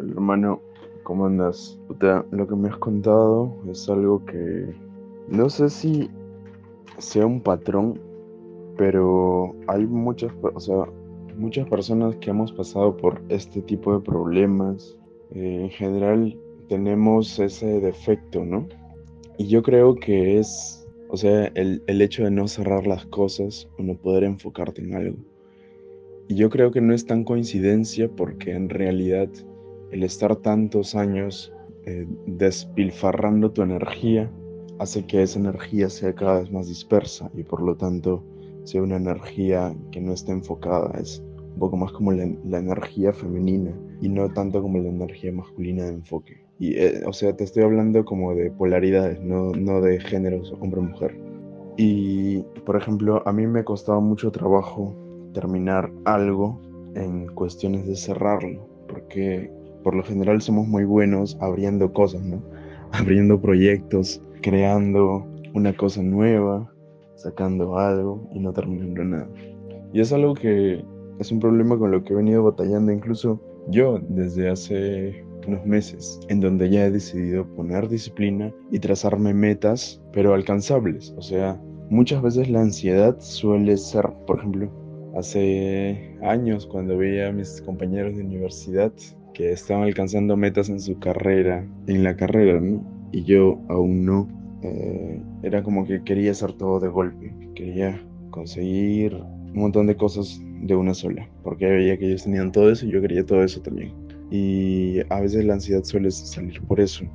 Hermano, ¿cómo andas? Lo que me has contado es algo que no sé si sea un patrón, pero hay muchas, o sea, muchas personas que hemos pasado por este tipo de problemas. Eh, en general tenemos ese defecto, ¿no? Y yo creo que es, o sea, el, el hecho de no cerrar las cosas o no poder enfocarte en algo. Y yo creo que no es tan coincidencia porque en realidad el estar tantos años eh, despilfarrando tu energía hace que esa energía sea cada vez más dispersa y por lo tanto sea una energía que no esté enfocada. Es un poco más como la, energía femenina y no tanto como la energía masculina de enfoque. Y, eh, o sea, te estoy hablando como de polaridades, no, no de géneros hombre-mujer. Y, por ejemplo, a mí me costaba mucho trabajo terminar algo en cuestiones de cerrarlo, porque por lo general somos muy buenos abriendo cosas, ¿no? Abriendo proyectos, creando una cosa nueva, sacando algo y no terminando nada. Y es algo que es un problema con lo que he venido batallando incluso yo desde hace unos meses, en donde ya he decidido poner disciplina y trazarme metas, pero alcanzables. O sea, muchas veces la ansiedad suele ser, por ejemplo, hace años cuando veía a mis compañeros de universidad que estaban alcanzando metas en su carrera, en la carrera, ¿no? Y yo aún no. Eh, era como que quería hacer todo de golpe, quería conseguir un montón de cosas de una sola, porque veía que ellos tenían todo eso y yo quería todo eso también. Y a veces la ansiedad suele salir por eso,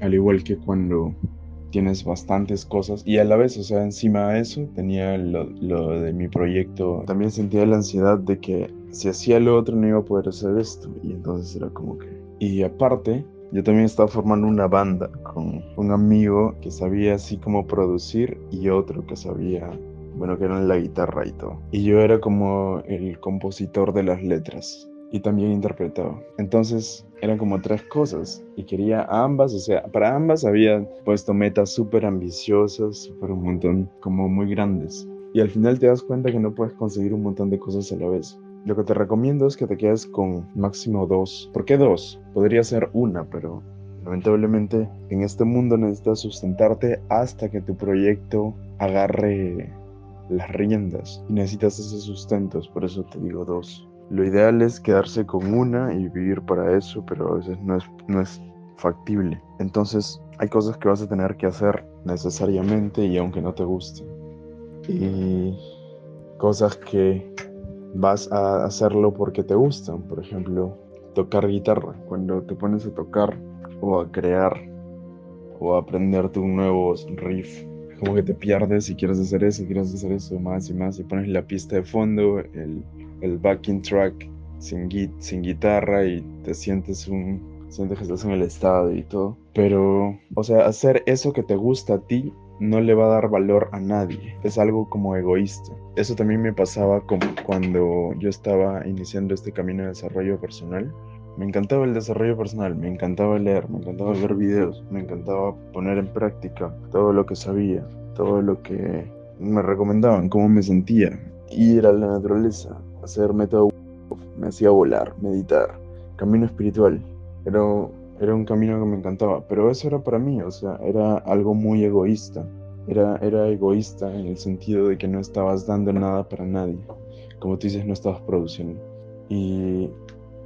al igual que cuando tienes bastantes cosas y a la vez, o sea, encima de eso tenía lo, lo, de mi proyecto. También sentía la ansiedad de que si hacía lo otro no iba a poder hacer esto y entonces era como que... Y aparte, yo también estaba formando una banda con un amigo que sabía así como producir y otro que sabía, bueno, que era la guitarra y todo. Y yo era como el compositor de las letras y también interpretaba. Entonces eran como tres cosas y quería ambas, o sea, para ambas había puesto metas súper ambiciosas, súper un montón, como muy grandes. Y al final te das cuenta que no puedes conseguir un montón de cosas a la vez. Lo que te recomiendo es que te quedes con máximo dos. ¿Por qué dos? Podría ser una, pero lamentablemente en este mundo necesitas sustentarte hasta que tu proyecto agarre las riendas y necesitas esos sustentos, por eso te digo dos. Lo ideal es quedarse con una y vivir para eso, pero a veces no es, no es factible. Entonces hay cosas que vas a tener que hacer necesariamente y aunque no te gusten. Y cosas que vas a hacerlo porque te gustan. Por ejemplo, tocar guitarra. Cuando te pones a tocar o a crear o a aprenderte un nuevo riff, como que te pierdes y quieres hacer eso, quieres hacer eso más y más y pones la pista de fondo, el el backing track sin, sin guitarra y te sientes un sientes que estás en el estado y todo. Pero, o sea, hacer eso que te gusta a ti no le va a dar valor a nadie. Es algo como egoísta. Eso también me pasaba como cuando yo estaba iniciando este camino de desarrollo personal. Me encantaba el desarrollo personal, me encantaba leer, me encantaba ver videos, me encantaba poner en práctica todo lo que sabía, todo lo que me recomendaban, cómo me sentía, ir a la naturaleza, hacer método, me hacía volar, meditar, camino espiritual. Era, era un camino que me encantaba, pero eso era para mí, o sea, era algo muy egoísta. Era, era egoísta en el sentido de que no estabas dando nada para nadie. Como tú dices, no estabas produciendo. Y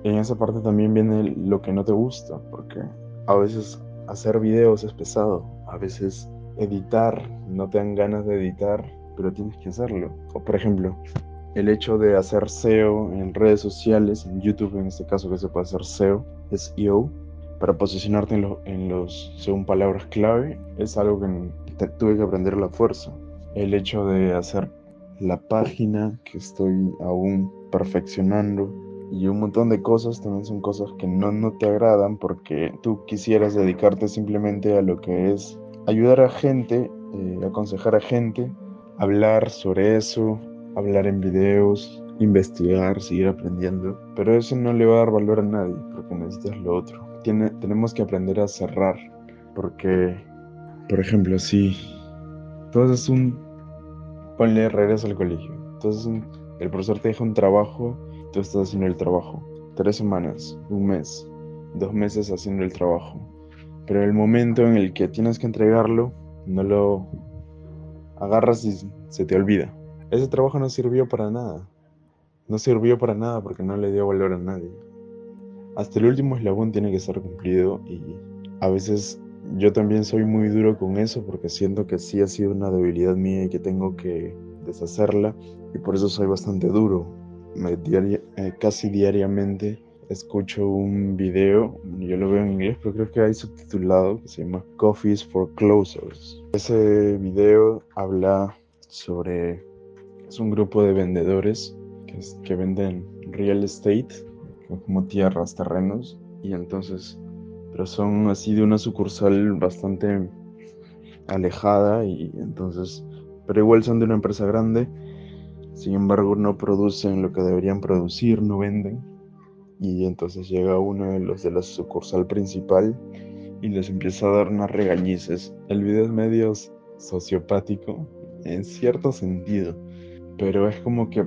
en esa parte también viene lo que no te gusta, porque a veces hacer videos es pesado, a veces editar, no te dan ganas de editar, pero tienes que hacerlo. O por ejemplo, el hecho de hacer SEO en redes sociales, en YouTube en este caso que se puede hacer SEO, SEO, para posicionarte en, los, según palabras clave, es algo que tuve que aprender a la fuerza. El hecho de hacer la página que estoy aún perfeccionando y un montón de cosas también son cosas que no, no te agradan porque tú quisieras dedicarte simplemente a lo que es ayudar a gente, eh, aconsejar a gente, hablar sobre eso, hablar en videos, investigar, seguir aprendiendo, pero eso no le va a dar valor a nadie porque necesitas lo otro. Tiene, tenemos que aprender a cerrar porque, por ejemplo, si tú haces un, ponle regreso al colegio, entonces el profesor te deja un trabajo, tú estás haciendo el trabajo, tres semanas, un mes, dos meses haciendo el trabajo. Pero el momento en el que tienes que entregarlo, no lo agarras y se te olvida. Ese trabajo no sirvió para nada. No sirvió para nada porque no le dio valor a nadie. Hasta el último eslabón tiene que ser cumplido y a veces yo también soy muy duro con eso porque siento que sí ha sido una debilidad mía y que tengo que deshacerla y por eso soy bastante duro. Eh, casi diariamente escucho un video, yo lo veo en inglés, pero creo que hay subtitulado que se llama Coffees for Closers. Ese video habla sobre, es un grupo de vendedores que venden real estate, como tierras, terrenos, y entonces pero son así de una sucursal bastante alejada y entonces, pero igual son de una empresa grande, sin embargo no producen lo que deberían producir, no venden y entonces llega uno de los de la sucursal principal y les empieza a dar unas regañices. El video es medio sociopático en cierto sentido, pero es como que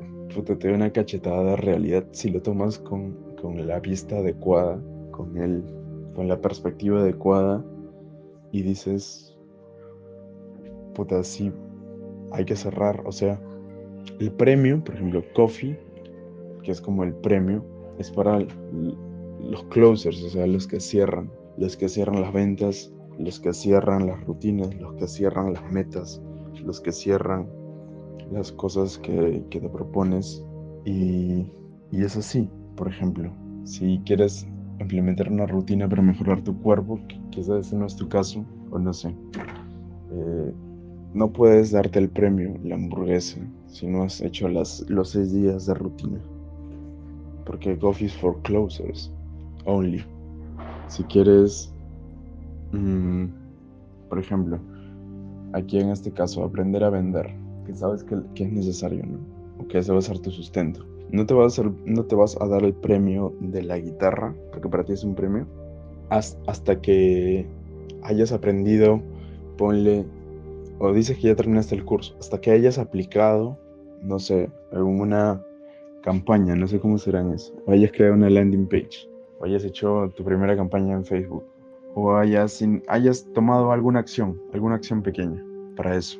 te da una cachetada de realidad si lo tomas con, con la vista adecuada, con el con la perspectiva adecuada y dices, puta, sí, hay que cerrar. O sea, el premio, por ejemplo, Coffee, que es como el premio, es para los closers, o sea, los que cierran, los que cierran las ventas, los que cierran las rutinas, los que cierran las metas, los que cierran las cosas que, que te propones. Y, y es así, por ejemplo, si quieres implementar una rutina para mejorar tu cuerpo, quizás ese no es tu caso, o no sé. Eh, no puedes darte el premio, la hamburguesa, si no has hecho las, los seis días de rutina. Porque coffee is for closers, only. Si quieres, mm, por ejemplo, aquí en este caso, aprender a vender, que sabes que, que es necesario, ¿no? O que ese va a ser tu sustento no te, vas a, dar el premio de la guitarra, porque para ti es un premio, hasta que hayas aprendido, ponle, o dices que ya terminaste el curso, hasta que hayas aplicado, no sé, alguna campaña, no sé cómo serán eso, o hayas creado una landing page, o hayas hecho tu primera campaña en Facebook, o hayas tomado alguna acción, alguna acción pequeña para eso,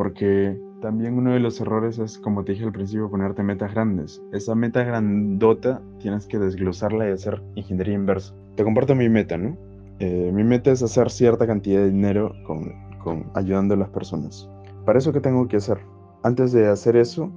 porque también uno de los errores es, como te dije al principio, ponerte metas grandes. Esa meta grandota tienes que desglosarla y hacer ingeniería inversa. Te comparto mi meta, ¿no? Eh, mi meta es hacer cierta cantidad de dinero con, ayudando a las personas. Para eso, ¿qué tengo que hacer? Antes de hacer eso,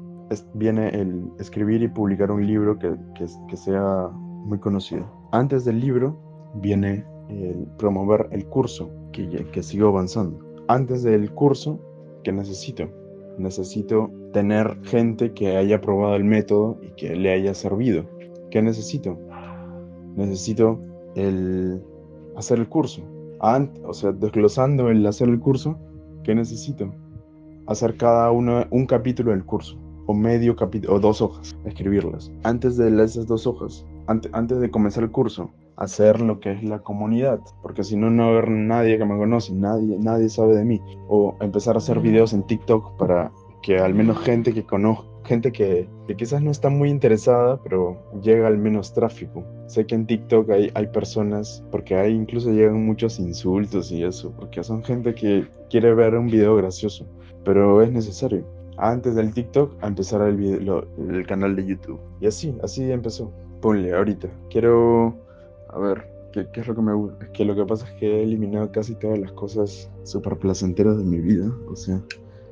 viene el escribir y publicar un libro que, sea muy conocido. Antes del libro, viene el promover el curso, que, que sigo avanzando. Antes del curso, ¿qué necesito? Necesito tener gente que haya probado el método y que le haya servido. ¿Qué necesito? Necesito el hacer el curso. o sea, desglosando el hacer el curso, ¿qué necesito? Hacer cada uno un capítulo del curso, o medio capítulo, o dos hojas, escribirlas. Antes de esas dos hojas, antes de comenzar el curso, hacer lo que es la comunidad, porque si no, no va a haber nadie que me conoce, nadie, nadie sabe de mí. O empezar a hacer videos en TikTok para que al menos gente que conozca, gente que, quizás no está muy interesada, pero llega al menos tráfico. Sé que en TikTok hay, hay personas, porque ahí incluso llegan muchos insultos y eso, porque son gente que quiere ver un video gracioso, pero es necesario. Antes del TikTok, a empezar el, video, el canal de YouTube. Y así, así empezó. Ponle, ahorita. Quiero a ver, ¿qué, es lo que me gusta? Es que lo que pasa es que he eliminado casi todas las cosas súper placenteras de mi vida, o sea,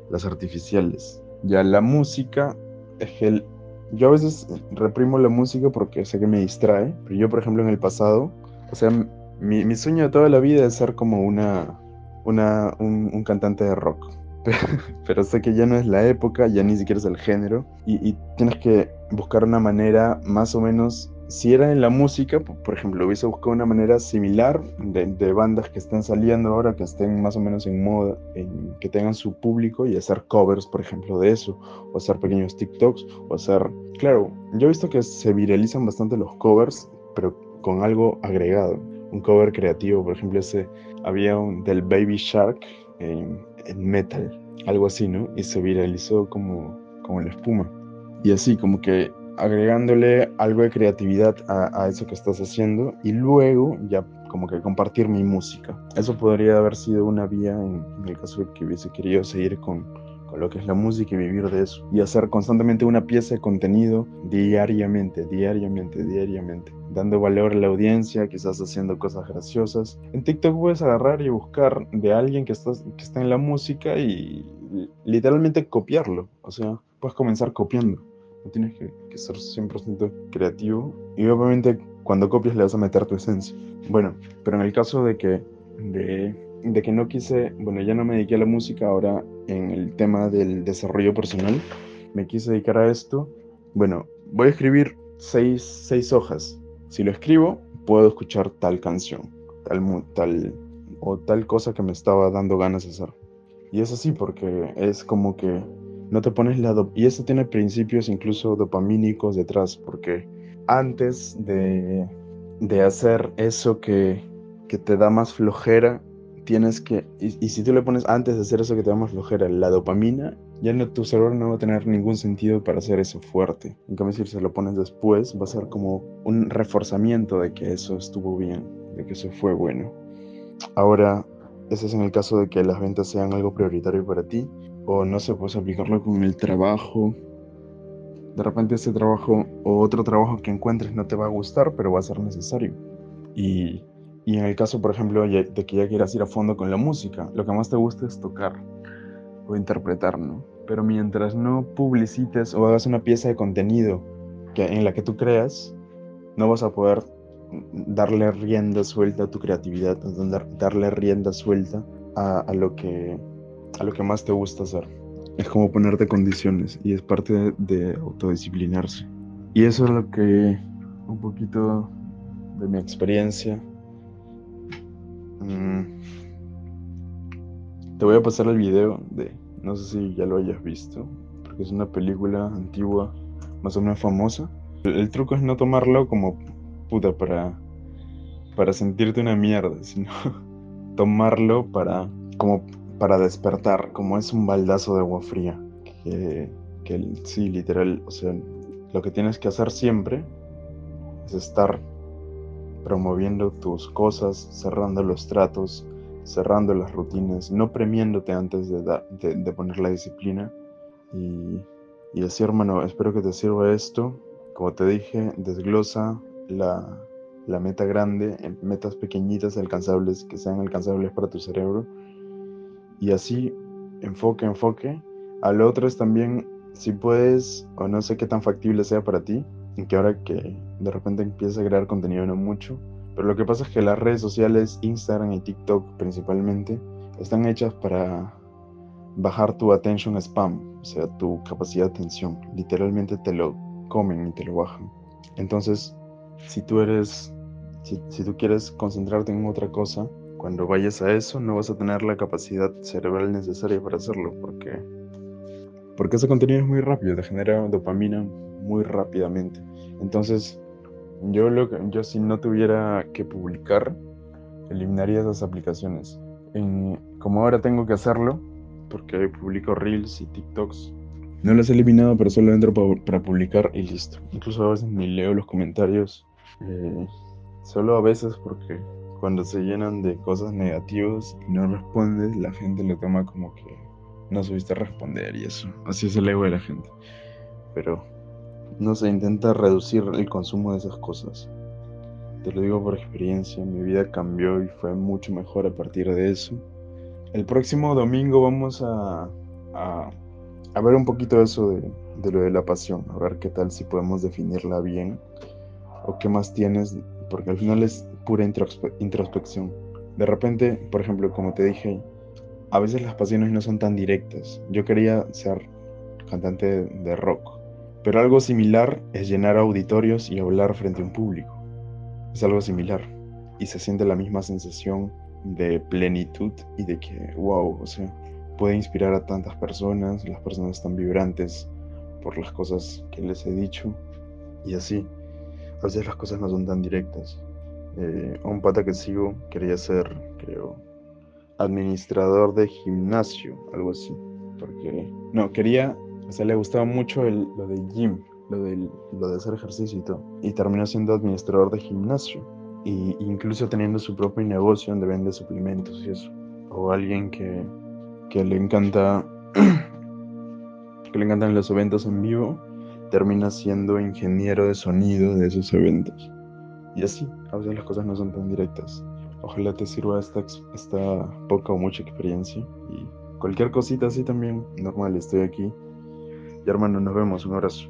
las artificiales. Ya la música, es que yo a veces reprimo la música porque sé que me distrae, pero yo, por ejemplo, en el pasado, o sea, mi, sueño de toda la vida es ser como una, una, un, cantante de rock. Pero, sé que ya no es la época, ya ni siquiera es el género, y, y tienes que buscar una manera más o menos si era en la música, por ejemplo, hubiese buscado una manera similar de, bandas que están saliendo ahora, que estén más o menos en moda, que tengan su público y hacer covers, por ejemplo, de eso, o hacer pequeños TikToks, o hacer... Claro, yo he visto que se viralizan bastante los covers, pero con algo agregado, un cover creativo, por ejemplo, ese había un del Baby Shark en, en metal, algo así, ¿no? Y se viralizó como, como la espuma. Y así, como que agregándole algo de creatividad a, eso que estás haciendo y luego ya como que compartir mi música. Eso podría haber sido una vía en, en el caso de que hubiese querido seguir con, con lo que es la música y vivir de eso. Y hacer constantemente una pieza de contenido diariamente, diariamente, diariamente. Dando valor a la audiencia, quizás haciendo cosas graciosas. En TikTok puedes agarrar y buscar de alguien que, está, que está en la música y literalmente copiarlo. O sea, puedes comenzar copiando. No tienes que, que ser 100% creativo. Y obviamente cuando copias le vas a meter tu esencia. Bueno, pero en el caso de que, de, de que no quise, bueno, ya no me dediqué a la música, ahora en el tema del desarrollo personal, me quise dedicar a esto. Bueno, voy a escribir seis, seis hojas. Si lo escribo, puedo escuchar tal canción, tal, tal o tal cosa que me estaba dando ganas de hacer. Y es así porque es como que no te pones la... y eso tiene principios incluso dopamínicos detrás, porque antes de, de hacer eso que, que te da más flojera, tienes que, y, y, si tú le pones antes de hacer eso que te da más flojera, la dopamina, ya no, tu cerebro no va a tener ningún sentido para hacer eso fuerte. En cambio, si se lo pones después, va a ser como un reforzamiento de que eso estuvo bien, de que eso fue bueno. Ahora, ese es en el caso de que las ventas sean algo prioritario para ti, o no sé, puedes aplicarlo con el trabajo. De repente ese trabajo o otro trabajo que encuentres no te va a gustar, pero va a ser necesario. Y y en el caso, por ejemplo, de que ya quieras ir a fondo con la música, lo que más te gusta es tocar o interpretar, ¿no? Pero mientras no publicites o hagas una pieza de contenido que, en la que tú creas, no vas a poder darle rienda suelta a tu creatividad, darle rienda suelta a, a, lo que, a lo que más te gusta hacer. Es como ponerte condiciones y es parte de, autodisciplinarse. Y eso es lo que un poquito de mi experiencia Mm. Te voy a pasar el video de, no sé si ya lo hayas visto, porque es una película antigua, más o menos famosa. El, truco es no tomarlo como puta para, para sentirte una mierda, sino tomarlo para, como para despertar, como es un baldazo de agua fría. Que, sí, literal, o sea, lo que tienes que hacer siempre es estar promoviendo tus cosas, cerrando los tratos, cerrando las rutinas, no premiándote antes de, de, poner la disciplina. Y, y, así, hermano, espero que te sirva esto. Como te dije, desglosa la, la meta grande en metas pequeñitas, alcanzables, que sean alcanzables para tu cerebro. Y así, enfoque, enfoque. Al otro es también, si puedes, o no sé qué tan factible sea para ti, que ahora que de repente empieza a crear contenido no mucho, pero lo que pasa es que las redes sociales, Instagram y TikTok principalmente, están hechas para bajar tu attention spam, o sea, tu capacidad de atención. Literalmente te lo comen y te lo bajan. Entonces, si tú eres, si tú quieres concentrarte en otra cosa, cuando vayas a eso no vas a tener la capacidad cerebral necesaria para hacerlo, porque porque ese contenido es muy rápido, te genera dopamina muy rápidamente. Entonces, yo, lo que, yo si no tuviera que publicar, eliminaría esas aplicaciones. Como ahora tengo que hacerlo, porque publico Reels y TikToks, no las he eliminado, pero solo entro para publicar y listo. Incluso a veces ni leo los comentarios. Eh, solo a veces porque cuando se llenan de cosas negativas y no respondes, la gente lo toma como que no subiste a responder y eso. Así es el ego de la gente. Pero no se intenta reducir el consumo de esas cosas. Te lo digo por experiencia, mi vida cambió y fue mucho mejor a partir de eso. El próximo domingo vamos a, a, ver un poquito eso de, de, lo de la pasión, a ver qué tal si podemos definirla bien o qué más tienes, porque al final es pura introspección. De repente, por ejemplo, como te dije, a veces las pasiones no son tan directas. Yo quería ser cantante de rock pero algo similar es llenar auditorios y hablar frente a un público. Es algo similar. Y se siente la misma sensación de plenitud y de que, wow, o sea, puede inspirar a tantas personas, las personas están vibrantes por las cosas que les he dicho. Y así, a veces las cosas no son tan directas. Eh, un pata que sigo quería ser, creo, administrador de gimnasio, algo así. Porque, no, quería o sea, le gustaba mucho el, lo de gym, lo, del, lo de hacer ejercicio y todo. Y terminó siendo administrador de gimnasio. Y incluso teniendo su propio negocio donde vende suplementos y eso. O alguien que, que le encanta que le encantan los eventos en vivo, termina siendo ingeniero de sonido de esos eventos. Y así, a veces las cosas no son tan directas. Ojalá te sirva esta, esta poca o mucha experiencia. Y cualquier cosita así también, normal, estoy aquí. Y hermano, nos vemos. Un abrazo.